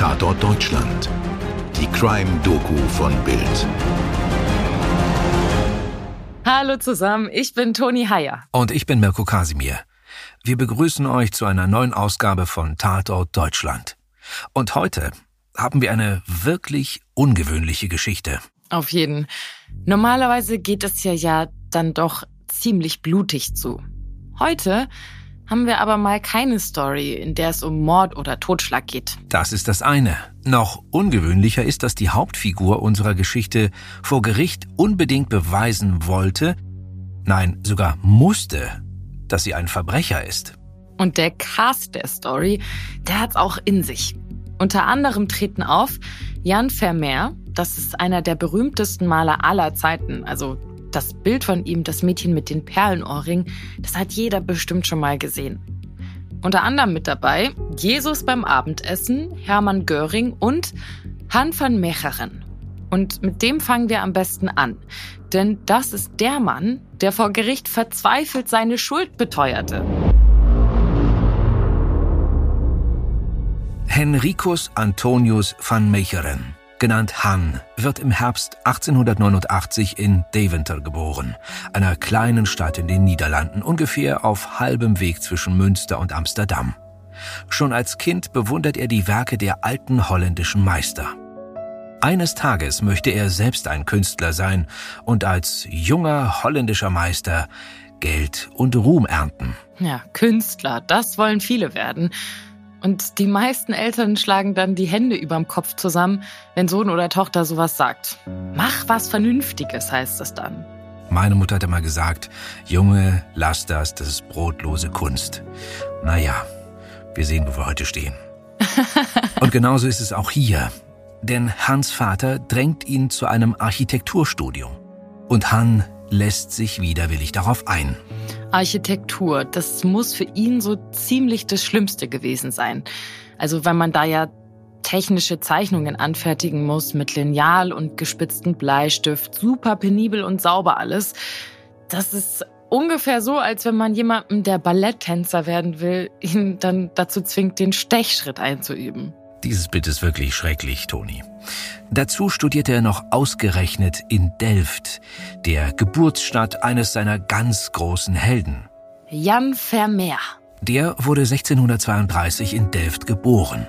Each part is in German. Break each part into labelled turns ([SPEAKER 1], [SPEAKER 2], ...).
[SPEAKER 1] Tatort Deutschland. Die Crime-Doku von Bild.
[SPEAKER 2] Hallo zusammen, ich bin Toni Heyer.
[SPEAKER 3] Und ich bin Mirko Kasimir. Wir begrüßen euch zu einer neuen Ausgabe von Tatort Deutschland. Und heute haben wir eine wirklich ungewöhnliche Geschichte.
[SPEAKER 2] Auf jeden. Normalerweise geht es ja ja dann doch ziemlich blutig zu. Heute haben wir aber mal keine Story, in der es um Mord oder Totschlag geht.
[SPEAKER 3] Das ist das eine. Noch ungewöhnlicher ist, dass die Hauptfigur unserer Geschichte vor Gericht unbedingt beweisen wollte, nein, sogar musste, dass sie ein Verbrecher ist.
[SPEAKER 2] Und der Cast der Story, der hat's auch in sich. Unter anderem treten auf Jan Vermeer, das ist einer der berühmtesten Maler aller Zeiten, also das Bild von ihm, das Mädchen mit den Perlenohrringen, das hat jeder bestimmt schon mal gesehen. Unter anderem mit dabei Jesus beim Abendessen, Hermann Göring und Han van Mecheren. Und mit dem fangen wir am besten an. Denn das ist der Mann, der vor Gericht verzweifelt seine Schuld beteuerte.
[SPEAKER 3] Henricus Antonius van Mecheren genannt Han, wird im Herbst 1889 in Deventer geboren, einer kleinen Stadt in den Niederlanden, ungefähr auf halbem Weg zwischen Münster und Amsterdam. Schon als Kind bewundert er die Werke der alten holländischen Meister. Eines Tages möchte er selbst ein Künstler sein und als junger holländischer Meister Geld und Ruhm ernten.
[SPEAKER 2] Ja, Künstler, das wollen viele werden. Und die meisten Eltern schlagen dann die Hände überm Kopf zusammen, wenn Sohn oder Tochter sowas sagt. Mach was Vernünftiges, heißt es dann.
[SPEAKER 3] Meine Mutter hat immer gesagt, Junge, lass das, das ist brotlose Kunst. Naja, wir sehen, wo wir heute stehen. Und genauso ist es auch hier. Denn Hans Vater drängt ihn zu einem Architekturstudium. Und Han lässt sich widerwillig darauf ein.
[SPEAKER 2] Architektur, das muss für ihn so ziemlich das Schlimmste gewesen sein. Also weil man da ja technische Zeichnungen anfertigen muss mit Lineal und gespitzten Bleistift, super penibel und sauber alles. Das ist ungefähr so, als wenn man jemandem, der Balletttänzer werden will, ihn dann dazu zwingt, den Stechschritt einzuüben.
[SPEAKER 3] Dieses Bild ist wirklich schrecklich, Toni. Dazu studierte er noch ausgerechnet in Delft, der Geburtsstadt eines seiner ganz großen Helden.
[SPEAKER 2] Jan Vermeer.
[SPEAKER 3] Der wurde 1632 in Delft geboren,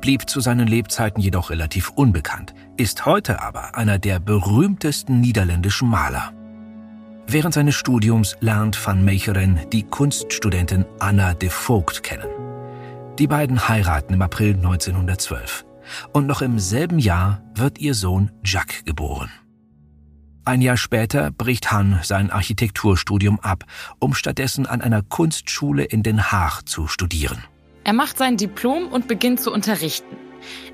[SPEAKER 3] blieb zu seinen Lebzeiten jedoch relativ unbekannt, ist heute aber einer der berühmtesten niederländischen Maler. Während seines Studiums lernt van Mecheren die Kunststudentin Anna de Vogt kennen. Die beiden heiraten im April 1912 und noch im selben Jahr wird ihr Sohn Jacques geboren. Ein Jahr später bricht Han sein Architekturstudium ab, um stattdessen an einer Kunstschule in Den Haag zu studieren.
[SPEAKER 2] Er macht sein Diplom und beginnt zu unterrichten.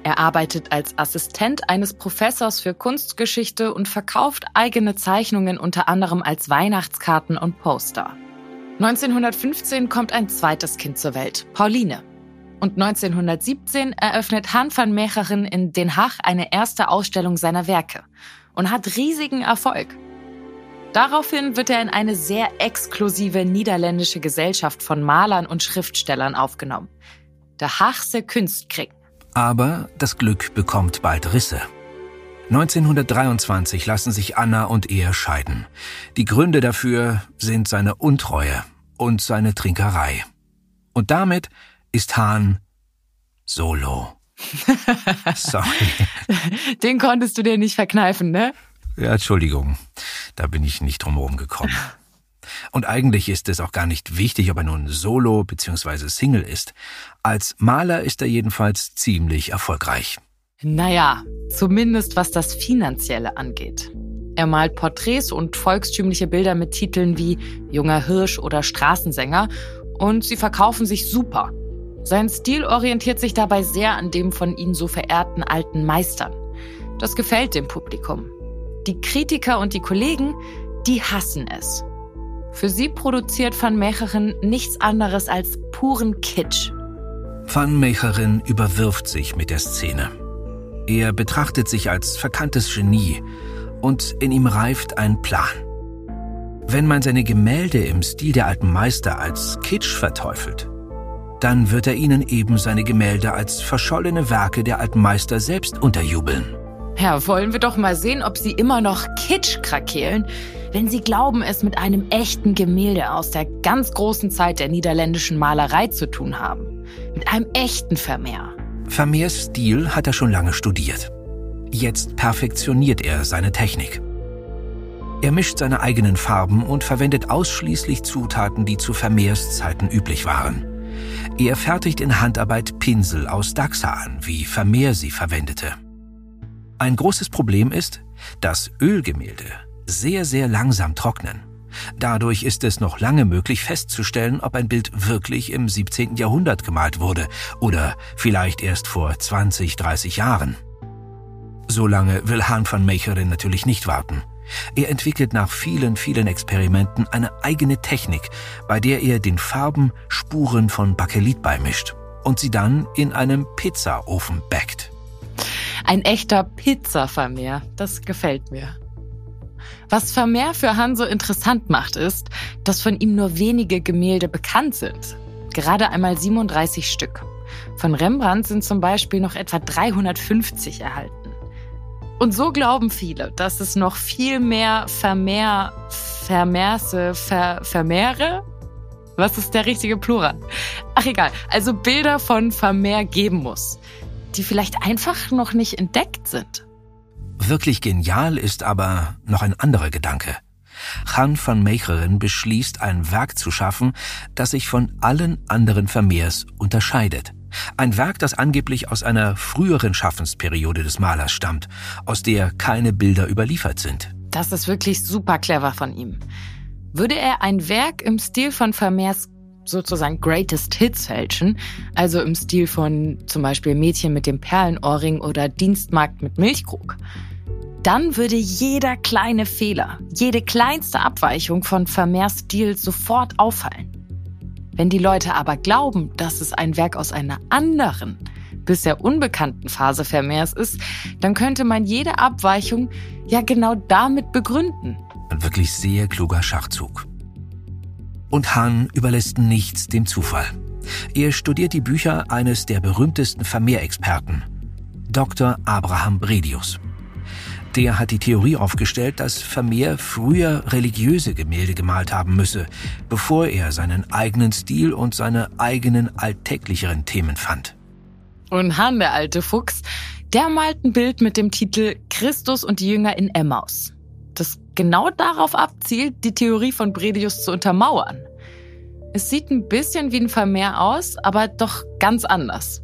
[SPEAKER 2] Er arbeitet als Assistent eines Professors für Kunstgeschichte und verkauft eigene Zeichnungen unter anderem als Weihnachtskarten und Poster. 1915 kommt ein zweites Kind zur Welt, Pauline. Und 1917 eröffnet Han van Mecheren in Den Haag eine erste Ausstellung seiner Werke und hat riesigen Erfolg. Daraufhin wird er in eine sehr exklusive niederländische Gesellschaft von Malern und Schriftstellern aufgenommen. Der Haagse Kunstkring.
[SPEAKER 3] Aber das Glück bekommt bald Risse. 1923 lassen sich Anna und er scheiden. Die Gründe dafür sind seine Untreue und seine Trinkerei. Und damit ist Hahn solo.
[SPEAKER 2] Sorry. Den konntest du dir nicht verkneifen, ne?
[SPEAKER 3] Ja, Entschuldigung. Da bin ich nicht drumherum gekommen. Und eigentlich ist es auch gar nicht wichtig, ob er nun Solo bzw. Single ist. Als Maler ist er jedenfalls ziemlich erfolgreich.
[SPEAKER 2] Naja, zumindest was das Finanzielle angeht. Er malt Porträts und volkstümliche Bilder mit Titeln wie Junger Hirsch oder Straßensänger und sie verkaufen sich super. Sein Stil orientiert sich dabei sehr an dem von ihm so verehrten alten Meistern. Das gefällt dem Publikum. Die Kritiker und die Kollegen, die hassen es. Für sie produziert Van Mecheren nichts anderes als puren Kitsch.
[SPEAKER 3] Van Mecheren überwirft sich mit der Szene. Er betrachtet sich als verkanntes Genie und in ihm reift ein Plan. Wenn man seine Gemälde im Stil der alten Meister als Kitsch verteufelt, dann wird er ihnen eben seine Gemälde als verschollene Werke der alten Meister selbst unterjubeln.
[SPEAKER 2] Ja, wollen wir doch mal sehen, ob sie immer noch Kitsch krakeelen, wenn sie glauben, es mit einem echten Gemälde aus der ganz großen Zeit der niederländischen Malerei zu tun haben. Mit einem echten Vermeer.
[SPEAKER 3] Vermeers Stil hat er schon lange studiert. Jetzt perfektioniert er seine Technik. Er mischt seine eigenen Farben und verwendet ausschließlich Zutaten, die zu Vermeers Zeiten üblich waren. Er fertigt in Handarbeit Pinsel aus Dachsa an, wie Vermeer sie verwendete. Ein großes Problem ist, dass Ölgemälde sehr, sehr langsam trocknen. Dadurch ist es noch lange möglich festzustellen, ob ein Bild wirklich im 17. Jahrhundert gemalt wurde oder vielleicht erst vor 20, 30 Jahren. So lange will Hahn van Mecheren natürlich nicht warten. Er entwickelt nach vielen, vielen Experimenten eine eigene Technik, bei der er den Farben Spuren von Bakelit beimischt und sie dann in einem Pizzaofen backt.
[SPEAKER 2] Ein echter Pizza-Vermehr, das gefällt mir. Was Vermeer für Han so interessant macht, ist, dass von ihm nur wenige Gemälde bekannt sind. Gerade einmal 37 Stück. Von Rembrandt sind zum Beispiel noch etwa 350 erhalten. Und so glauben viele, dass es noch viel mehr Vermehr, Vermehrse, Ver, Vermehre? Was ist der richtige Plural? Ach egal, also Bilder von Vermehr geben muss, die vielleicht einfach noch nicht entdeckt sind.
[SPEAKER 3] Wirklich genial ist aber noch ein anderer Gedanke. Han van Meecheren beschließt, ein Werk zu schaffen, das sich von allen anderen Vermehrs unterscheidet. Ein Werk, das angeblich aus einer früheren Schaffensperiode des Malers stammt, aus der keine Bilder überliefert sind.
[SPEAKER 2] Das ist wirklich super clever von ihm. Würde er ein Werk im Stil von Vermeers sozusagen Greatest Hits fälschen, also im Stil von zum Beispiel Mädchen mit dem Perlenohrring oder Dienstmarkt mit Milchkrug, dann würde jeder kleine Fehler, jede kleinste Abweichung von Vermeers Stil sofort auffallen. Wenn die Leute aber glauben, dass es ein Werk aus einer anderen, bisher unbekannten Phase Vermeers ist, dann könnte man jede Abweichung ja genau damit begründen.
[SPEAKER 3] Ein wirklich sehr kluger Schachzug. Und Hahn überlässt nichts dem Zufall. Er studiert die Bücher eines der berühmtesten Vermeerexperten, Dr. Abraham Bredius. Der hat die Theorie aufgestellt, dass Vermeer früher religiöse Gemälde gemalt haben müsse, bevor er seinen eigenen Stil und seine eigenen alltäglicheren Themen fand.
[SPEAKER 2] Und Hahn, der alte Fuchs, der malt ein Bild mit dem Titel Christus und die Jünger in Emmaus, das genau darauf abzielt, die Theorie von Bredius zu untermauern. Es sieht ein bisschen wie ein Vermeer aus, aber doch ganz anders.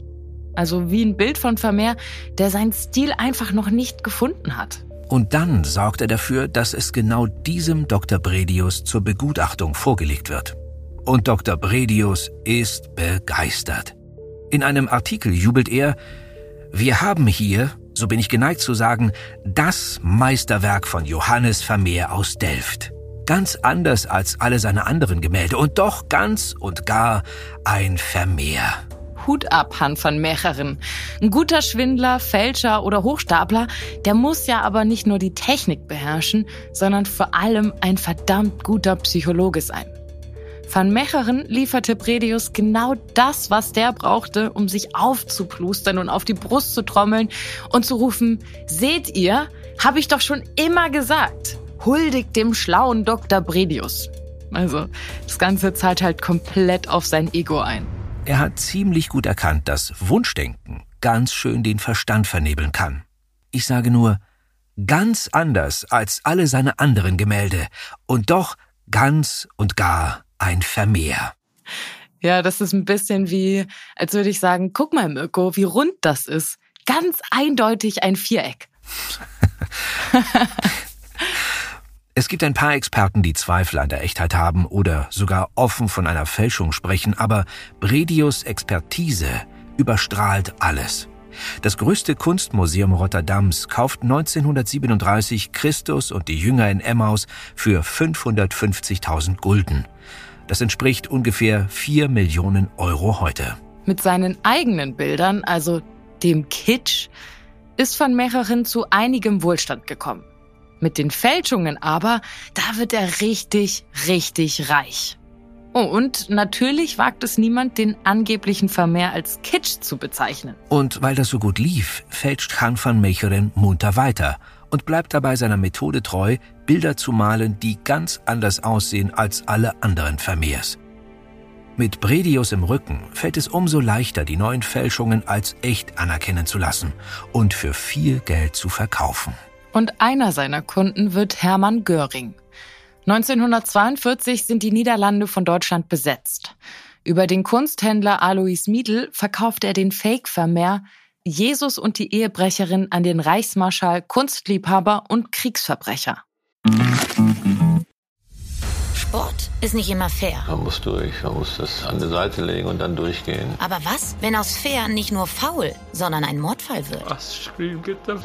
[SPEAKER 2] Also wie ein Bild von Vermeer, der seinen Stil einfach noch nicht gefunden hat.
[SPEAKER 3] Und dann sorgt er dafür, dass es genau diesem Dr. Bredius zur Begutachtung vorgelegt wird. Und Dr. Bredius ist begeistert. In einem Artikel jubelt er, wir haben hier, so bin ich geneigt zu sagen, das Meisterwerk von Johannes Vermeer aus Delft. Ganz anders als alle seine anderen Gemälde und doch ganz und gar ein Vermeer.
[SPEAKER 2] Hut ab, Han van Mecheren. Ein guter Schwindler, Fälscher oder Hochstapler, der muss ja aber nicht nur die Technik beherrschen, sondern vor allem ein verdammt guter Psychologe sein. Van Mecheren lieferte Bredius genau das, was der brauchte, um sich aufzuplustern und auf die Brust zu trommeln und zu rufen, seht ihr, habe ich doch schon immer gesagt, huldigt dem schlauen Dr. Bredius. Also, das Ganze zahlt halt komplett auf sein Ego ein.
[SPEAKER 3] Er hat ziemlich gut erkannt, dass Wunschdenken ganz schön den Verstand vernebeln kann. Ich sage nur, ganz anders als alle seine anderen Gemälde und doch ganz und gar ein Vermehr.
[SPEAKER 2] Ja, das ist ein bisschen wie, als würde ich sagen, guck mal, Mirko, wie rund das ist. Ganz eindeutig ein Viereck.
[SPEAKER 3] Es gibt ein paar Experten, die Zweifel an der Echtheit haben oder sogar offen von einer Fälschung sprechen, aber Bredius Expertise überstrahlt alles. Das größte Kunstmuseum Rotterdams kauft 1937 Christus und die Jünger in Emmaus für 550.000 Gulden. Das entspricht ungefähr 4 Millionen Euro heute.
[SPEAKER 2] Mit seinen eigenen Bildern, also dem Kitsch, ist von mehreren zu einigem Wohlstand gekommen. Mit den Fälschungen aber, da wird er richtig, richtig reich. Oh, und natürlich wagt es niemand, den angeblichen Vermehr als Kitsch zu bezeichnen.
[SPEAKER 3] Und weil das so gut lief, fälscht Han van Mechelen munter weiter und bleibt dabei seiner Methode treu, Bilder zu malen, die ganz anders aussehen als alle anderen Vermehrs. Mit Bredius im Rücken fällt es umso leichter, die neuen Fälschungen als echt anerkennen zu lassen und für viel Geld zu verkaufen.
[SPEAKER 2] Und einer seiner Kunden wird Hermann Göring. 1942 sind die Niederlande von Deutschland besetzt. Über den Kunsthändler Alois Miedl verkauft er den Fake-Vermehr Jesus und die Ehebrecherin an den Reichsmarschall, Kunstliebhaber und Kriegsverbrecher.
[SPEAKER 4] Sport ist nicht immer fair.
[SPEAKER 5] Man muss durch, man muss das an die Seite legen und dann durchgehen.
[SPEAKER 4] Aber was, wenn aus fair nicht nur faul, sondern ein Mordfall wird?
[SPEAKER 6] Was scream, get the f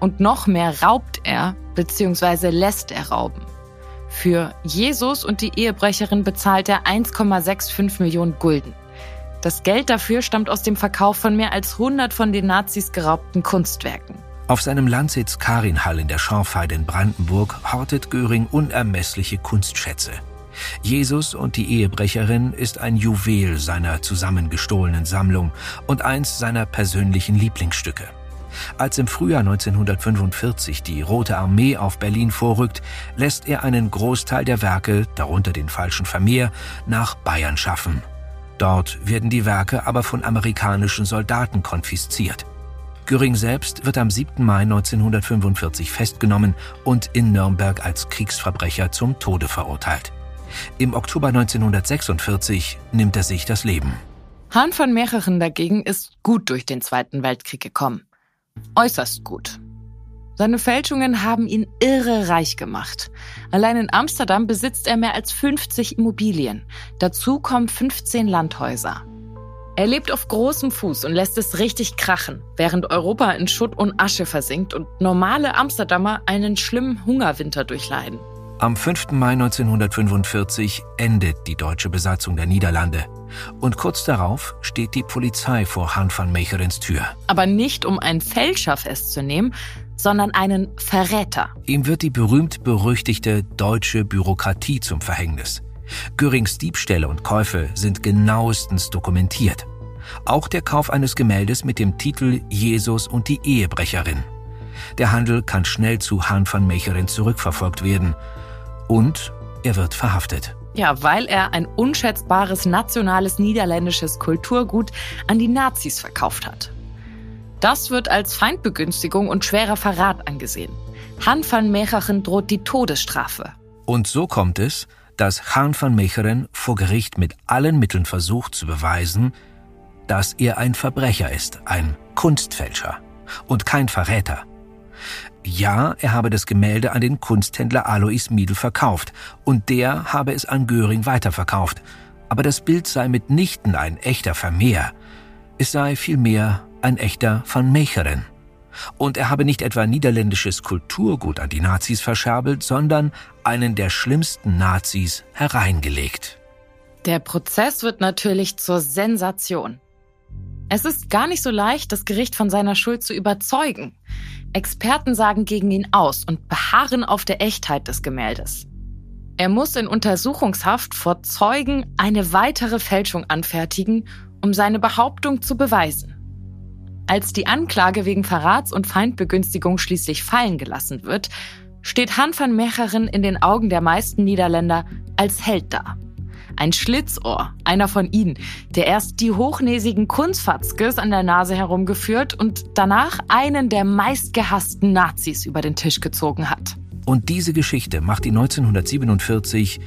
[SPEAKER 2] und noch mehr raubt er bzw. lässt er rauben. Für Jesus und die Ehebrecherin bezahlt er 1,65 Millionen Gulden. Das Geld dafür stammt aus dem Verkauf von mehr als 100 von den Nazis geraubten Kunstwerken.
[SPEAKER 3] Auf seinem Landsitz Karinhall in der Schorfheide in Brandenburg hortet Göring unermessliche Kunstschätze. Jesus und die Ehebrecherin ist ein Juwel seiner zusammengestohlenen Sammlung und eins seiner persönlichen Lieblingsstücke. Als im Frühjahr 1945 die Rote Armee auf Berlin vorrückt, lässt er einen Großteil der Werke, darunter den falschen Vermehr, nach Bayern schaffen. Dort werden die Werke aber von amerikanischen Soldaten konfisziert. Göring selbst wird am 7. Mai 1945 festgenommen und in Nürnberg als Kriegsverbrecher zum Tode verurteilt. Im Oktober 1946 nimmt er sich das Leben.
[SPEAKER 2] Hahn von Mehreren dagegen ist gut durch den Zweiten Weltkrieg gekommen. Äußerst gut. Seine Fälschungen haben ihn irre reich gemacht. Allein in Amsterdam besitzt er mehr als 50 Immobilien. Dazu kommen 15 Landhäuser. Er lebt auf großem Fuß und lässt es richtig krachen, während Europa in Schutt und Asche versinkt und normale Amsterdamer einen schlimmen Hungerwinter durchleiden.
[SPEAKER 3] Am 5. Mai 1945 endet die deutsche Besatzung der Niederlande. Und kurz darauf steht die Polizei vor Han van Mecherens Tür.
[SPEAKER 2] Aber nicht um einen Fälscher festzunehmen, sondern einen Verräter.
[SPEAKER 3] Ihm wird die berühmt-berüchtigte deutsche Bürokratie zum Verhängnis. Görings Diebstähle und Käufe sind genauestens dokumentiert. Auch der Kauf eines Gemäldes mit dem Titel Jesus und die Ehebrecherin. Der Handel kann schnell zu Han van Mechelen zurückverfolgt werden. Und er wird verhaftet.
[SPEAKER 2] Ja, weil er ein unschätzbares nationales niederländisches Kulturgut an die Nazis verkauft hat. Das wird als Feindbegünstigung und schwerer Verrat angesehen. Han van Mechelen droht die Todesstrafe.
[SPEAKER 3] Und so kommt es, dass Han van Mechelen vor Gericht mit allen Mitteln versucht zu beweisen, dass er ein Verbrecher ist, ein Kunstfälscher und kein Verräter. Ja, er habe das Gemälde an den Kunsthändler Alois Miedl verkauft und der habe es an Göring weiterverkauft. Aber das Bild sei mitnichten ein echter Vermehr. Es sei vielmehr ein echter Van Mecheren. Und er habe nicht etwa niederländisches Kulturgut an die Nazis verscherbelt, sondern einen der schlimmsten Nazis hereingelegt.
[SPEAKER 2] Der Prozess wird natürlich zur Sensation. Es ist gar nicht so leicht, das Gericht von seiner Schuld zu überzeugen. Experten sagen gegen ihn aus und beharren auf der Echtheit des Gemäldes. Er muss in Untersuchungshaft vor Zeugen eine weitere Fälschung anfertigen, um seine Behauptung zu beweisen. Als die Anklage wegen Verrats und Feindbegünstigung schließlich fallen gelassen wird, steht Han van Mecheren in den Augen der meisten Niederländer als Held da. Ein Schlitzohr, einer von ihnen, der erst die hochnäsigen Kunstfatzkes an der Nase herumgeführt und danach einen der meistgehassten Nazis über den Tisch gezogen hat.
[SPEAKER 3] Und diese Geschichte macht ihn 1947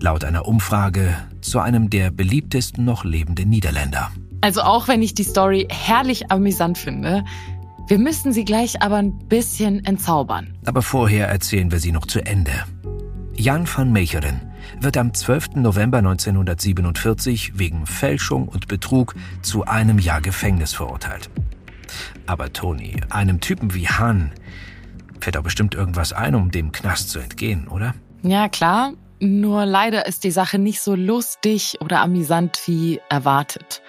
[SPEAKER 3] laut einer Umfrage zu einem der beliebtesten noch lebenden Niederländer.
[SPEAKER 2] Also auch wenn ich die Story herrlich amüsant finde, wir müssen sie gleich aber ein bisschen entzaubern.
[SPEAKER 3] Aber vorher erzählen wir sie noch zu Ende. Jan van Mecheren wird am 12. November 1947 wegen Fälschung und Betrug zu einem Jahr Gefängnis verurteilt. Aber Toni, einem Typen wie Hahn, fällt doch bestimmt irgendwas ein, um dem Knast zu entgehen, oder?
[SPEAKER 2] Ja, klar. Nur leider ist die Sache nicht so lustig oder amüsant wie erwartet.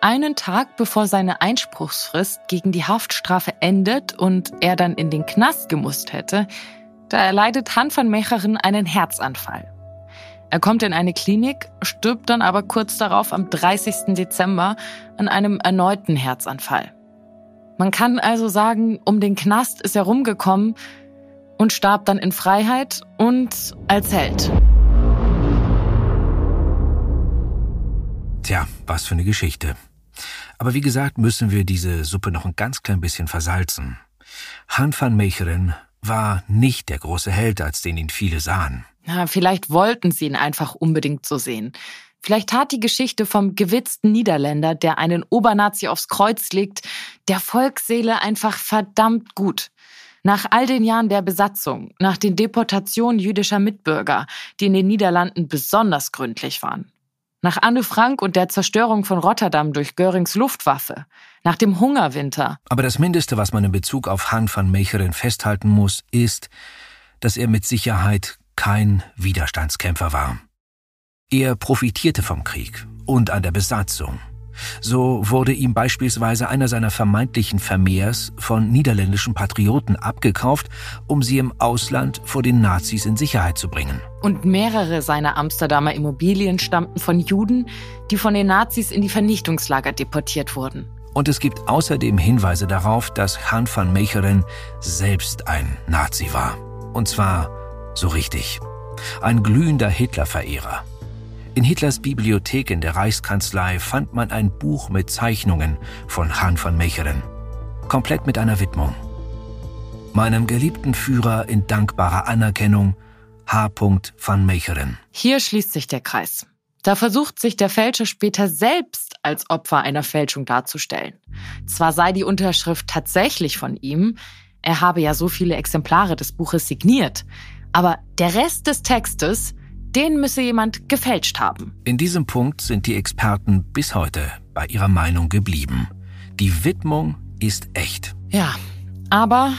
[SPEAKER 2] Einen Tag bevor seine Einspruchsfrist gegen die Haftstrafe endet und er dann in den Knast gemusst hätte, da erleidet Han van Mecheren einen Herzanfall. Er kommt in eine Klinik, stirbt dann aber kurz darauf am 30. Dezember an einem erneuten Herzanfall. Man kann also sagen, um den Knast ist er rumgekommen und starb dann in Freiheit und als Held.
[SPEAKER 3] Tja, was für eine Geschichte. Aber wie gesagt, müssen wir diese Suppe noch ein ganz klein bisschen versalzen. Han van Mecheren war nicht der große Held, als den ihn viele sahen.
[SPEAKER 2] Ja, vielleicht wollten sie ihn einfach unbedingt so sehen. Vielleicht tat die Geschichte vom gewitzten Niederländer, der einen Obernazi aufs Kreuz legt, der Volksseele einfach verdammt gut. Nach all den Jahren der Besatzung, nach den Deportationen jüdischer Mitbürger, die in den Niederlanden besonders gründlich waren. Nach Anne Frank und der Zerstörung von Rotterdam durch Görings Luftwaffe. Nach dem Hungerwinter.
[SPEAKER 3] Aber das Mindeste, was man in Bezug auf Han van Mechelen festhalten muss, ist, dass er mit Sicherheit kein Widerstandskämpfer war. Er profitierte vom Krieg und an der Besatzung. So wurde ihm beispielsweise einer seiner vermeintlichen Vermehrs von niederländischen Patrioten abgekauft, um sie im Ausland vor den Nazis in Sicherheit zu bringen.
[SPEAKER 2] Und mehrere seiner Amsterdamer Immobilien stammten von Juden, die von den Nazis in die Vernichtungslager deportiert wurden.
[SPEAKER 3] Und es gibt außerdem Hinweise darauf, dass Han van Mechelen selbst ein Nazi war. Und zwar so richtig. Ein glühender Hitlerverehrer. In Hitlers Bibliothek in der Reichskanzlei fand man ein Buch mit Zeichnungen von Han van Mechelen. Komplett mit einer Widmung. Meinem geliebten Führer in dankbarer Anerkennung, H. van Mechelen.
[SPEAKER 2] Hier schließt sich der Kreis. Da versucht sich der Fälscher später selbst als Opfer einer Fälschung darzustellen. Zwar sei die Unterschrift tatsächlich von ihm, er habe ja so viele Exemplare des Buches signiert, aber der Rest des Textes den müsse jemand gefälscht haben.
[SPEAKER 3] In diesem Punkt sind die Experten bis heute bei ihrer Meinung geblieben. Die Widmung ist echt.
[SPEAKER 2] Ja, aber,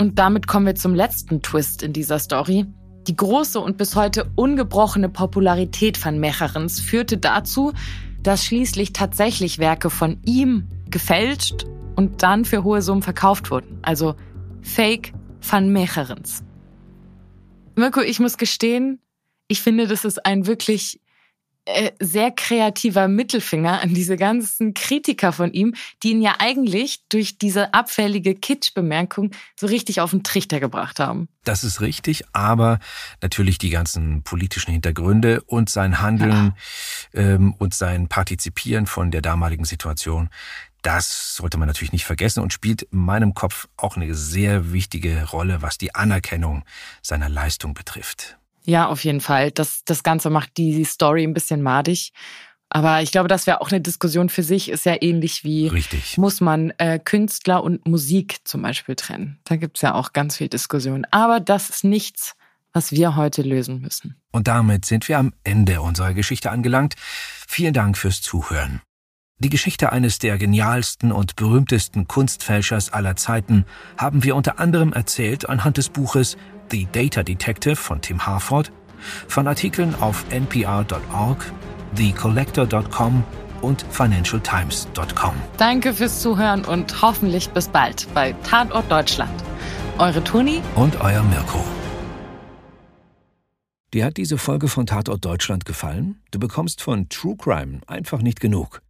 [SPEAKER 2] und damit kommen wir zum letzten Twist in dieser Story, die große und bis heute ungebrochene Popularität von Mecherens führte dazu, dass schließlich tatsächlich Werke von ihm gefälscht und dann für hohe Summen verkauft wurden. Also Fake van Mecherens. Mirko, ich muss gestehen, ich finde, das ist ein wirklich äh, sehr kreativer Mittelfinger an diese ganzen Kritiker von ihm, die ihn ja eigentlich durch diese abfällige Kitsch-Bemerkung so richtig auf den Trichter gebracht haben.
[SPEAKER 3] Das ist richtig, aber natürlich die ganzen politischen Hintergründe und sein Handeln ja. ähm, und sein Partizipieren von der damaligen Situation, das sollte man natürlich nicht vergessen und spielt in meinem Kopf auch eine sehr wichtige Rolle, was die Anerkennung seiner Leistung betrifft.
[SPEAKER 2] Ja, auf jeden Fall. Das, das Ganze macht die Story ein bisschen madig. Aber ich glaube, das wäre auch eine Diskussion für sich, ist ja ähnlich wie,
[SPEAKER 3] Richtig.
[SPEAKER 2] muss man äh, Künstler und Musik zum Beispiel trennen. Da gibt's ja auch ganz viel Diskussion. Aber das ist nichts, was wir heute lösen müssen.
[SPEAKER 3] Und damit sind wir am Ende unserer Geschichte angelangt. Vielen Dank fürs Zuhören. Die Geschichte eines der genialsten und berühmtesten Kunstfälschers aller Zeiten haben wir unter anderem erzählt anhand des Buches The Data Detective von Tim Harford, von Artikeln auf npr.org, thecollector.com und financialtimes.com.
[SPEAKER 2] Danke fürs Zuhören und hoffentlich bis bald bei Tatort Deutschland. Eure Toni
[SPEAKER 3] und euer Mirko. Dir hat diese Folge von Tatort Deutschland gefallen? Du bekommst von True Crime einfach nicht genug.